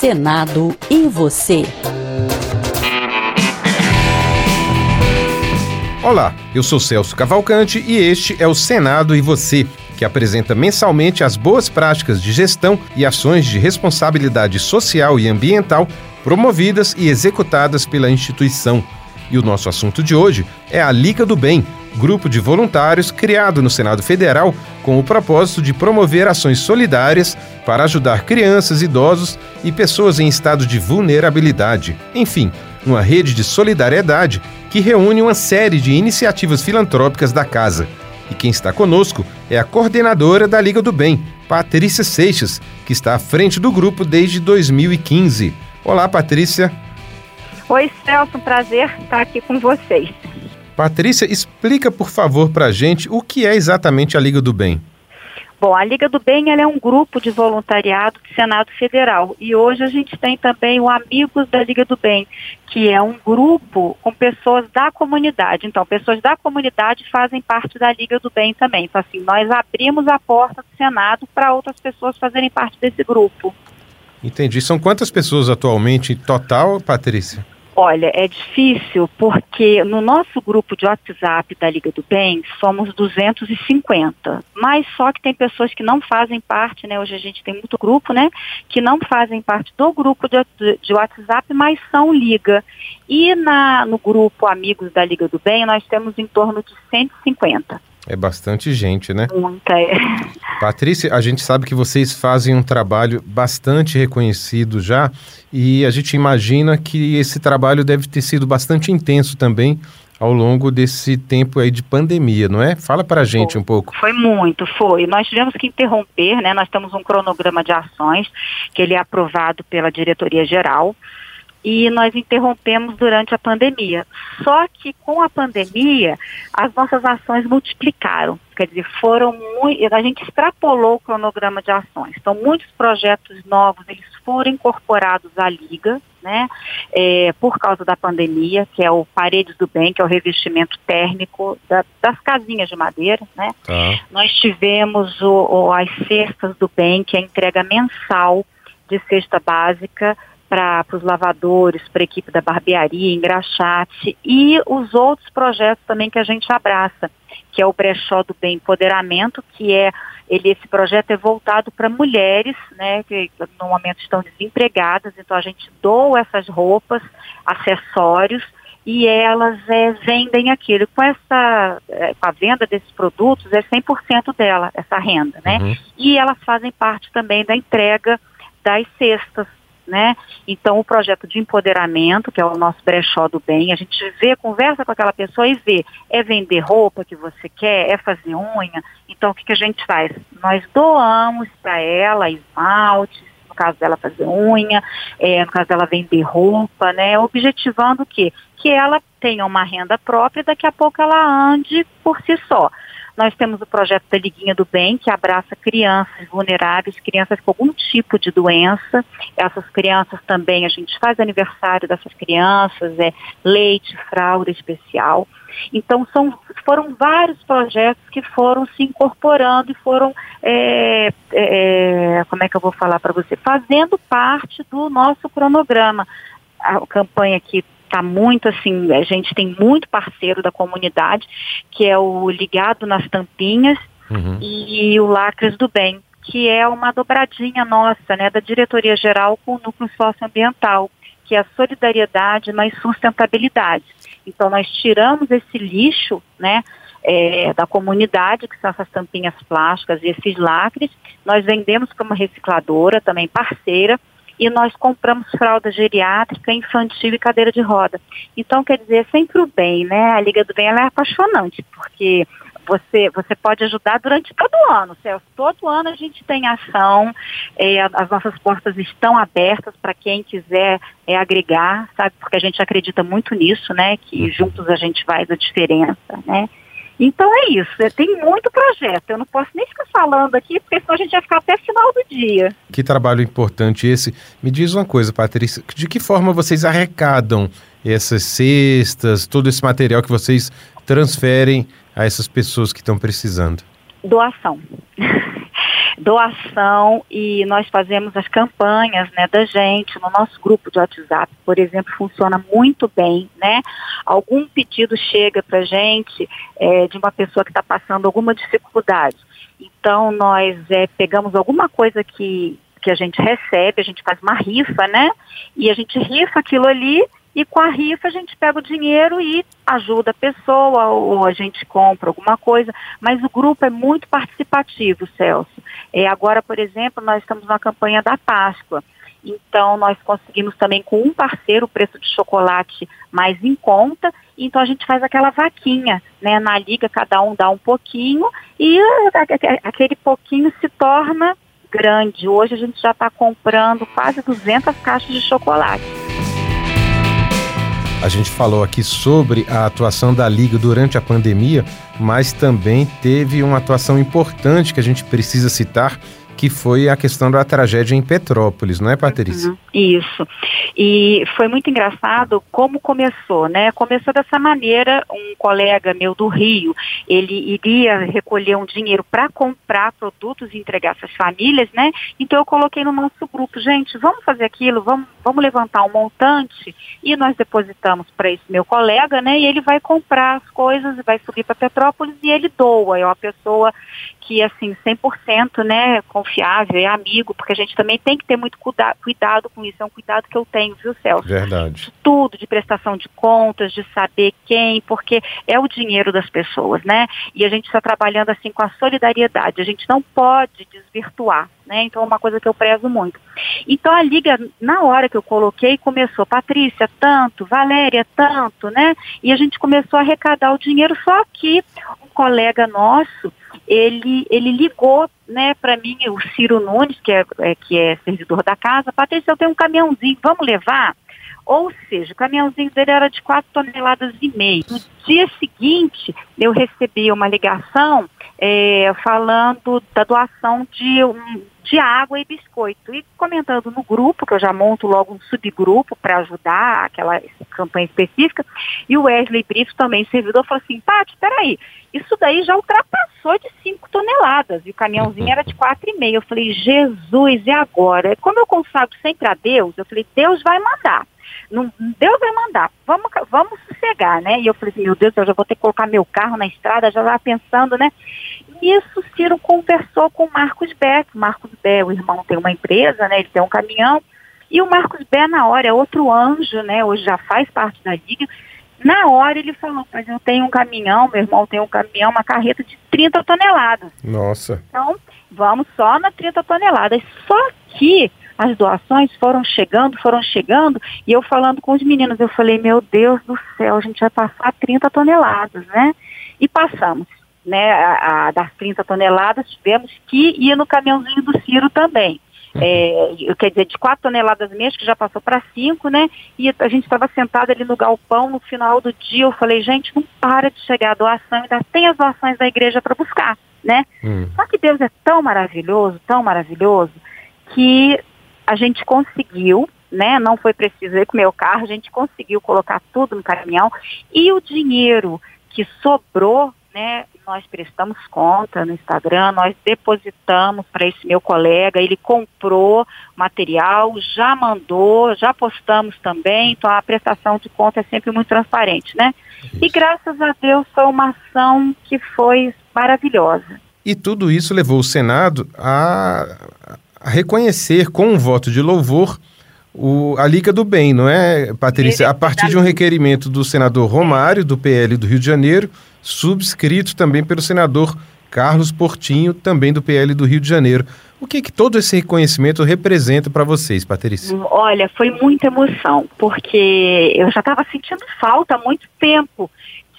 Senado e você. Olá, eu sou Celso Cavalcante e este é o Senado e você, que apresenta mensalmente as boas práticas de gestão e ações de responsabilidade social e ambiental promovidas e executadas pela instituição. E o nosso assunto de hoje é a Liga do Bem, grupo de voluntários criado no Senado Federal com o propósito de promover ações solidárias para ajudar crianças, idosos e pessoas em estado de vulnerabilidade. Enfim, uma rede de solidariedade que reúne uma série de iniciativas filantrópicas da casa. E quem está conosco é a coordenadora da Liga do Bem, Patrícia Seixas, que está à frente do grupo desde 2015. Olá, Patrícia. Oi, Celso, prazer estar aqui com vocês. Patrícia, explica por favor para a gente o que é exatamente a Liga do Bem. Bom, a Liga do Bem é um grupo de voluntariado do Senado Federal e hoje a gente tem também o Amigos da Liga do Bem, que é um grupo com pessoas da comunidade. Então, pessoas da comunidade fazem parte da Liga do Bem também. Então, assim, nós abrimos a porta do Senado para outras pessoas fazerem parte desse grupo. Entendi. São quantas pessoas atualmente total, Patrícia? Olha, é difícil porque no nosso grupo de WhatsApp da Liga do Bem somos 250, mas só que tem pessoas que não fazem parte, né? Hoje a gente tem muito grupo, né? Que não fazem parte do grupo de, de WhatsApp, mas são Liga. E na, no grupo Amigos da Liga do Bem nós temos em torno de 150. É bastante gente, né? Muita, é. Patrícia, a gente sabe que vocês fazem um trabalho bastante reconhecido já e a gente imagina que esse trabalho deve ter sido bastante intenso também ao longo desse tempo aí de pandemia, não é? Fala para a gente foi, um pouco. Foi muito, foi. Nós tivemos que interromper, né? Nós temos um cronograma de ações que ele é aprovado pela diretoria geral e nós interrompemos durante a pandemia. Só que com a pandemia, as nossas ações multiplicaram. Quer dizer, foram muito. A gente extrapolou o cronograma de ações. Então, muitos projetos novos eles foram incorporados à Liga, né? É, por causa da pandemia, que é o Paredes do Bem, que é o revestimento térmico da, das casinhas de madeira, né? Tá. Nós tivemos o, o, as cestas do bem, que é a entrega mensal de cesta básica para os lavadores, para a equipe da barbearia, engraxate e os outros projetos também que a gente abraça, que é o brechó do bem empoderamento, que é ele esse projeto é voltado para mulheres, né, que no momento estão desempregadas, então a gente doa essas roupas, acessórios e elas é, vendem aquilo. Com essa, é, com a venda desses produtos é 100% dela essa renda, né? Uhum. E elas fazem parte também da entrega das cestas né? Então, o projeto de empoderamento, que é o nosso brechó do bem, a gente vê, conversa com aquela pessoa e vê, é vender roupa que você quer, é fazer unha. Então, o que, que a gente faz? Nós doamos para ela esmaltes, no caso dela fazer unha, é, no caso dela vender roupa, né? Objetivando o quê? Que ela tenha uma renda própria e daqui a pouco ela ande por si só. Nós temos o projeto da Liguinha do Bem, que abraça crianças vulneráveis, crianças com algum tipo de doença. Essas crianças também, a gente faz aniversário dessas crianças, é leite, fralda especial. Então, são, foram vários projetos que foram se incorporando e foram, é, é, como é que eu vou falar para você, fazendo parte do nosso cronograma. A campanha que está muito assim, a gente tem muito parceiro da comunidade, que é o Ligado nas Tampinhas uhum. e o Lacres do Bem, que é uma dobradinha nossa, né, da diretoria geral com o núcleo socioambiental, que é a solidariedade mais sustentabilidade. Então nós tiramos esse lixo, né, é, da comunidade, que são essas tampinhas plásticas e esses lacres, nós vendemos para uma recicladora, também parceira, e nós compramos fralda geriátrica, infantil e cadeira de roda. Então, quer dizer, é sempre o bem, né? A Liga do Bem é apaixonante, porque você, você pode ajudar durante todo o ano, Celso. Todo ano a gente tem ação, é, as nossas portas estão abertas para quem quiser é, agregar, sabe? Porque a gente acredita muito nisso, né? Que juntos a gente faz a diferença, né? Então é isso, é, tem muito projeto. Eu não posso nem ficar falando aqui, porque senão a gente vai ficar até final do dia. Que trabalho importante esse. Me diz uma coisa, Patrícia, de que forma vocês arrecadam essas cestas, todo esse material que vocês transferem a essas pessoas que estão precisando? Doação. doação e nós fazemos as campanhas né, da gente no nosso grupo de WhatsApp, por exemplo, funciona muito bem, né? Algum pedido chega para gente é, de uma pessoa que está passando alguma dificuldade. Então nós é, pegamos alguma coisa que que a gente recebe, a gente faz uma rifa, né? E a gente rifa aquilo ali e com a rifa a gente pega o dinheiro e ajuda a pessoa ou a gente compra alguma coisa, mas o grupo é muito participativo, Celso. É, agora, por exemplo, nós estamos na campanha da Páscoa. Então, nós conseguimos também com um parceiro o preço de chocolate mais em conta. Então, a gente faz aquela vaquinha, né? Na liga, cada um dá um pouquinho e aquele pouquinho se torna grande. Hoje, a gente já está comprando quase 200 caixas de chocolate. A gente falou aqui sobre a atuação da Liga durante a pandemia, mas também teve uma atuação importante que a gente precisa citar, que foi a questão da tragédia em Petrópolis, não é, Patrícia? Uhum, isso. E foi muito engraçado como começou, né? Começou dessa maneira, um colega meu do Rio, ele iria recolher um dinheiro para comprar produtos e entregar essas famílias, né? Então eu coloquei no nosso grupo, gente, vamos fazer aquilo, vamos, vamos levantar um montante e nós depositamos para esse meu colega, né? E ele vai comprar as coisas, vai subir para Petrópolis e ele doa. É uma pessoa que, assim, 100%, né, confiável, é amigo, porque a gente também tem que ter muito cuida cuidado com isso, é um cuidado que eu tenho, viu, Celso? Verdade. Tudo, de prestação de contas, de saber quem, porque é o dinheiro das pessoas, né? E a gente está trabalhando, assim, com a solidariedade, a gente não pode desvirtuar, né? Então é uma coisa que eu prezo muito. Então a liga, na hora que eu coloquei, começou, Patrícia, tanto, Valéria, tanto, né? E a gente começou a arrecadar o dinheiro, só que um colega nosso, ele, ele ligou né, para mim, o Ciro Nunes, que é, é, que é servidor da casa, Patrícia, eu tenho um caminhãozinho, vamos levar? Ou seja, o caminhãozinho dele era de 4 toneladas e meio. No dia seguinte, eu recebi uma ligação é, falando da doação de um, de água e biscoito. E comentando no grupo, que eu já monto logo um subgrupo para ajudar aquela campanha específica, e o Wesley Brito, também servidor, falou assim, Paty, peraí, isso daí já ultrapassou de 5 toneladas, e o caminhãozinho era de 4,5. Eu falei, Jesus, e agora? Como eu consagro sempre a Deus, eu falei, Deus vai mandar. Não, Deus vai mandar, vamos, vamos sossegar, né? E eu falei assim, meu Deus, eu já vou ter que colocar meu carro na estrada, já estava pensando, né? Nisso, Ciro conversou com o Marcos Beck. Marcos Beck, o irmão tem uma empresa, né? Ele tem um caminhão. E o Marcos Bé, na hora, é outro anjo, né? Hoje já faz parte da liga. Na hora ele falou, mas eu tenho um caminhão, meu irmão tem um caminhão, uma carreta de 30 toneladas. Nossa. Então, vamos só na 30 toneladas. Só que as doações foram chegando, foram chegando, e eu falando com os meninos, eu falei, meu Deus do céu, a gente vai passar 30 toneladas, né? E passamos, né? A, a, das 30 toneladas, tivemos que ir no caminhãozinho do Ciro também. Uhum. É, quer dizer, de 4 toneladas mesmo, que já passou para 5, né? E a gente estava sentado ali no galpão no final do dia. Eu falei, gente, não para de chegar a doação, ainda tem as doações da igreja para buscar, né? Hum. Só que Deus é tão maravilhoso, tão maravilhoso, que a gente conseguiu, né? Não foi preciso ir com o meu carro, a gente conseguiu colocar tudo no caminhão e o dinheiro que sobrou, né? Nós prestamos conta no Instagram, nós depositamos para esse meu colega, ele comprou material, já mandou, já postamos também, então a prestação de conta é sempre muito transparente, né? Isso. E graças a Deus foi uma ação que foi maravilhosa. E tudo isso levou o Senado a reconhecer com um voto de louvor o, a Liga do Bem, não é, Patrícia? A partir de um requerimento do senador Romário, do PL do Rio de Janeiro, subscrito também pelo senador Carlos Portinho, também do PL do Rio de Janeiro. O que, que todo esse reconhecimento representa para vocês, Patrícia? Olha, foi muita emoção, porque eu já estava sentindo falta há muito tempo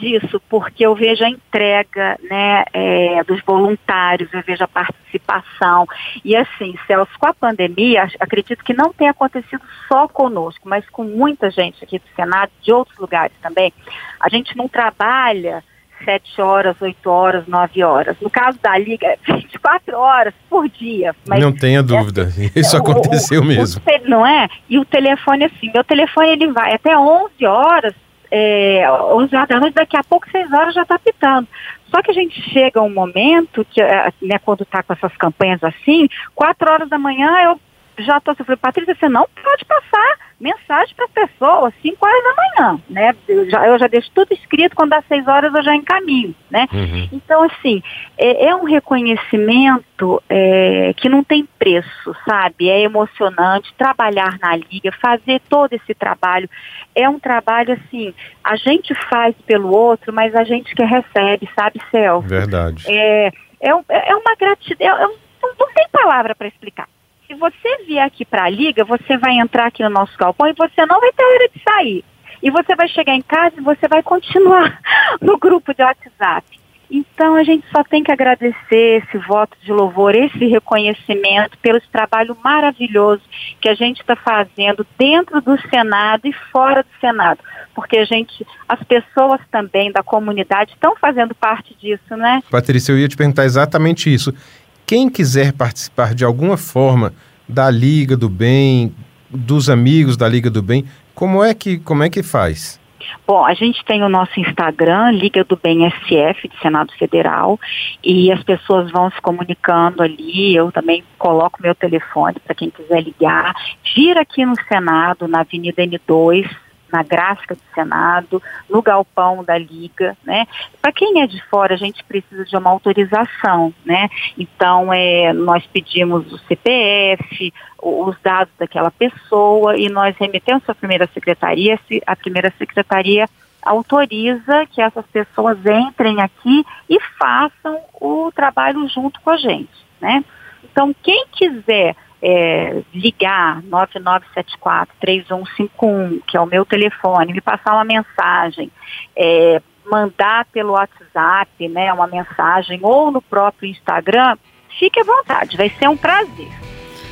disso, porque eu vejo a entrega né, é, dos voluntários, eu vejo a participação. E assim, Celso, com a pandemia, acredito que não tem acontecido só conosco, mas com muita gente aqui do Senado, de outros lugares também. A gente não trabalha sete horas, oito horas, nove horas. No caso da Liga, é 24 horas por dia. não tenha dúvida, é, isso aconteceu o, mesmo. O, não é? E o telefone, assim, meu telefone ele vai até 11 horas é, 11 horas da noite, daqui a pouco 6 horas já está pitando. Só que a gente chega a um momento, que, é, né, quando está com essas campanhas assim, 4 horas da manhã eu já estou falei, Patrícia, você não pode passar mensagem para as pessoas 5 horas da manhã, né? Eu já, eu já deixo tudo escrito, quando dá 6 horas eu já encaminho, né? Uhum. Então, assim, é, é um reconhecimento é, que não tem preço, sabe? É emocionante trabalhar na Liga, fazer todo esse trabalho. É um trabalho, assim, a gente faz pelo outro, mas a gente que recebe, sabe, Celso? Verdade. É, é, é uma gratidão, é, não tem palavra para explicar se você vier aqui para a liga, você vai entrar aqui no nosso galpão e você não vai ter hora de sair. E você vai chegar em casa e você vai continuar no grupo de WhatsApp. Então a gente só tem que agradecer esse voto de louvor, esse reconhecimento pelo trabalho maravilhoso que a gente está fazendo dentro do Senado e fora do Senado, porque a gente, as pessoas também da comunidade estão fazendo parte disso, né? Patrícia, eu ia te perguntar exatamente isso. Quem quiser participar de alguma forma da Liga do Bem, dos amigos da Liga do Bem, como é que, como é que faz? Bom, a gente tem o nosso Instagram, Liga do Bem SF, de Senado Federal, e as pessoas vão se comunicando ali. Eu também coloco meu telefone para quem quiser ligar. Vir aqui no Senado, na Avenida N2, na gráfica do Senado, no galpão da Liga, né? Para quem é de fora, a gente precisa de uma autorização, né? Então, é, nós pedimos o CPF, os dados daquela pessoa e nós remetemos a primeira secretaria, a primeira secretaria autoriza que essas pessoas entrem aqui e façam o trabalho junto com a gente, né? Então, quem quiser é, ligar 9974-3151, que é o meu telefone, me passar uma mensagem, é, mandar pelo WhatsApp, né, uma mensagem ou no próprio Instagram, fique à vontade, vai ser um prazer.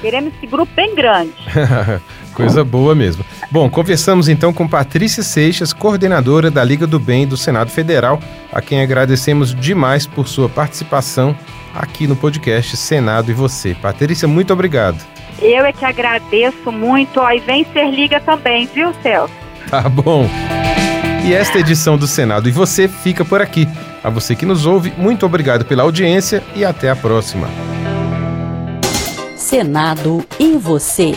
Queremos esse grupo bem grande. Coisa boa mesmo. Bom, conversamos então com Patrícia Seixas, coordenadora da Liga do Bem do Senado Federal, a quem agradecemos demais por sua participação aqui no podcast Senado e Você. Patrícia, muito obrigado. Eu é que agradeço muito, ó, e vem ser liga também, viu, Celso? Tá bom. E esta edição do Senado e Você fica por aqui. A você que nos ouve, muito obrigado pela audiência e até a próxima. Senado e Você.